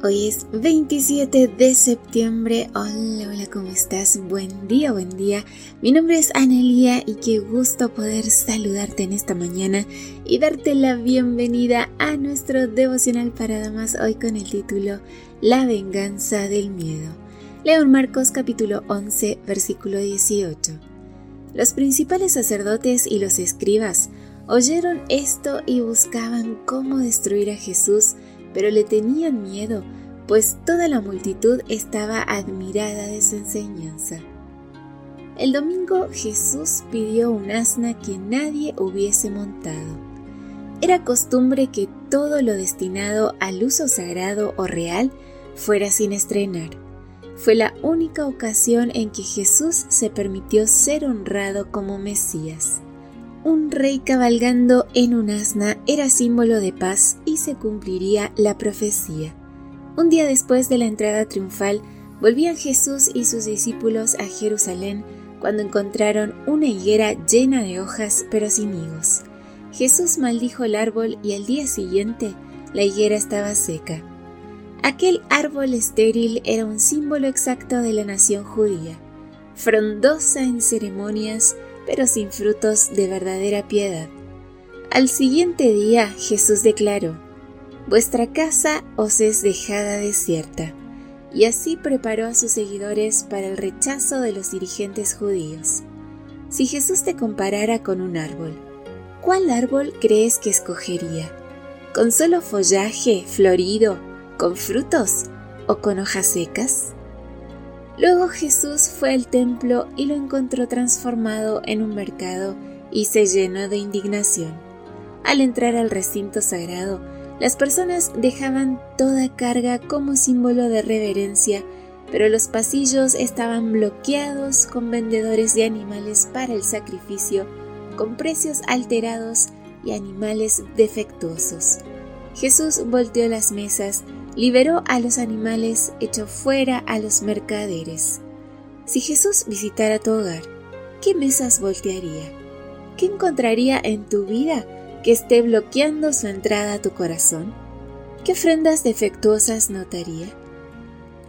Hoy es 27 de septiembre. Hola, hola, ¿cómo estás? Buen día, buen día. Mi nombre es Anelia y qué gusto poder saludarte en esta mañana y darte la bienvenida a nuestro devocional para damas hoy con el título La venganza del miedo. Leo Marcos capítulo 11, versículo 18. Los principales sacerdotes y los escribas oyeron esto y buscaban cómo destruir a Jesús pero le tenían miedo, pues toda la multitud estaba admirada de su enseñanza. El domingo Jesús pidió un asna que nadie hubiese montado. Era costumbre que todo lo destinado al uso sagrado o real fuera sin estrenar. Fue la única ocasión en que Jesús se permitió ser honrado como Mesías. Un rey cabalgando en un asna era símbolo de paz y se cumpliría la profecía. Un día después de la entrada triunfal, volvían Jesús y sus discípulos a Jerusalén cuando encontraron una higuera llena de hojas pero sin higos. Jesús maldijo el árbol y al día siguiente la higuera estaba seca. Aquel árbol estéril era un símbolo exacto de la nación judía, frondosa en ceremonias, pero sin frutos de verdadera piedad. Al siguiente día Jesús declaró, Vuestra casa os es dejada desierta, y así preparó a sus seguidores para el rechazo de los dirigentes judíos. Si Jesús te comparara con un árbol, ¿cuál árbol crees que escogería? ¿Con solo follaje florido, con frutos o con hojas secas? Luego Jesús fue al templo y lo encontró transformado en un mercado y se llenó de indignación. Al entrar al recinto sagrado, las personas dejaban toda carga como símbolo de reverencia, pero los pasillos estaban bloqueados con vendedores de animales para el sacrificio, con precios alterados y animales defectuosos. Jesús volteó las mesas liberó a los animales, echó fuera a los mercaderes. Si Jesús visitara tu hogar, ¿qué mesas voltearía? ¿Qué encontraría en tu vida que esté bloqueando su entrada a tu corazón? ¿Qué ofrendas defectuosas notaría?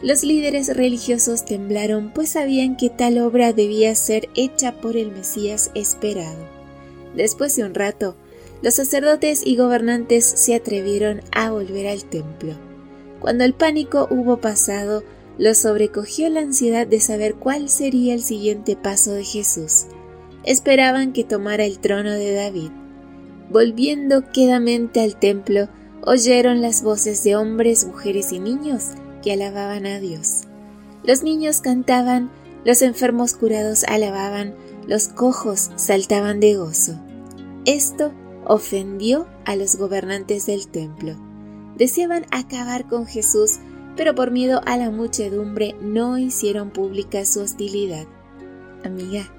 Los líderes religiosos temblaron pues sabían que tal obra debía ser hecha por el Mesías esperado. Después de un rato, los sacerdotes y gobernantes se atrevieron a volver al templo. Cuando el pánico hubo pasado, los sobrecogió la ansiedad de saber cuál sería el siguiente paso de Jesús. Esperaban que tomara el trono de David. Volviendo quedamente al templo, oyeron las voces de hombres, mujeres y niños que alababan a Dios. Los niños cantaban, los enfermos curados alababan, los cojos saltaban de gozo. Esto ofendió a los gobernantes del templo deseaban acabar con Jesús, pero por miedo a la muchedumbre no hicieron pública su hostilidad. Amiga,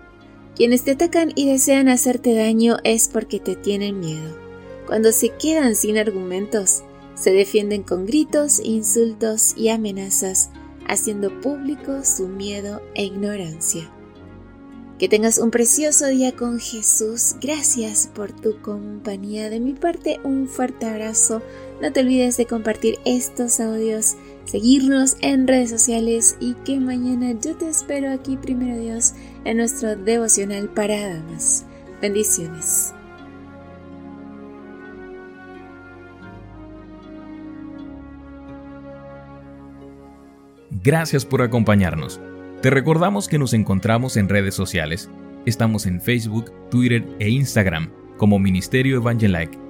quienes te atacan y desean hacerte daño es porque te tienen miedo. Cuando se quedan sin argumentos, se defienden con gritos, insultos y amenazas, haciendo público su miedo e ignorancia. Que tengas un precioso día con Jesús. Gracias por tu compañía. De mi parte, un fuerte abrazo. No te olvides de compartir estos audios, seguirnos en redes sociales y que mañana yo te espero aquí, primero Dios, en nuestro devocional para damas. Bendiciones. Gracias por acompañarnos. Te recordamos que nos encontramos en redes sociales. Estamos en Facebook, Twitter e Instagram como Ministerio Evangelike.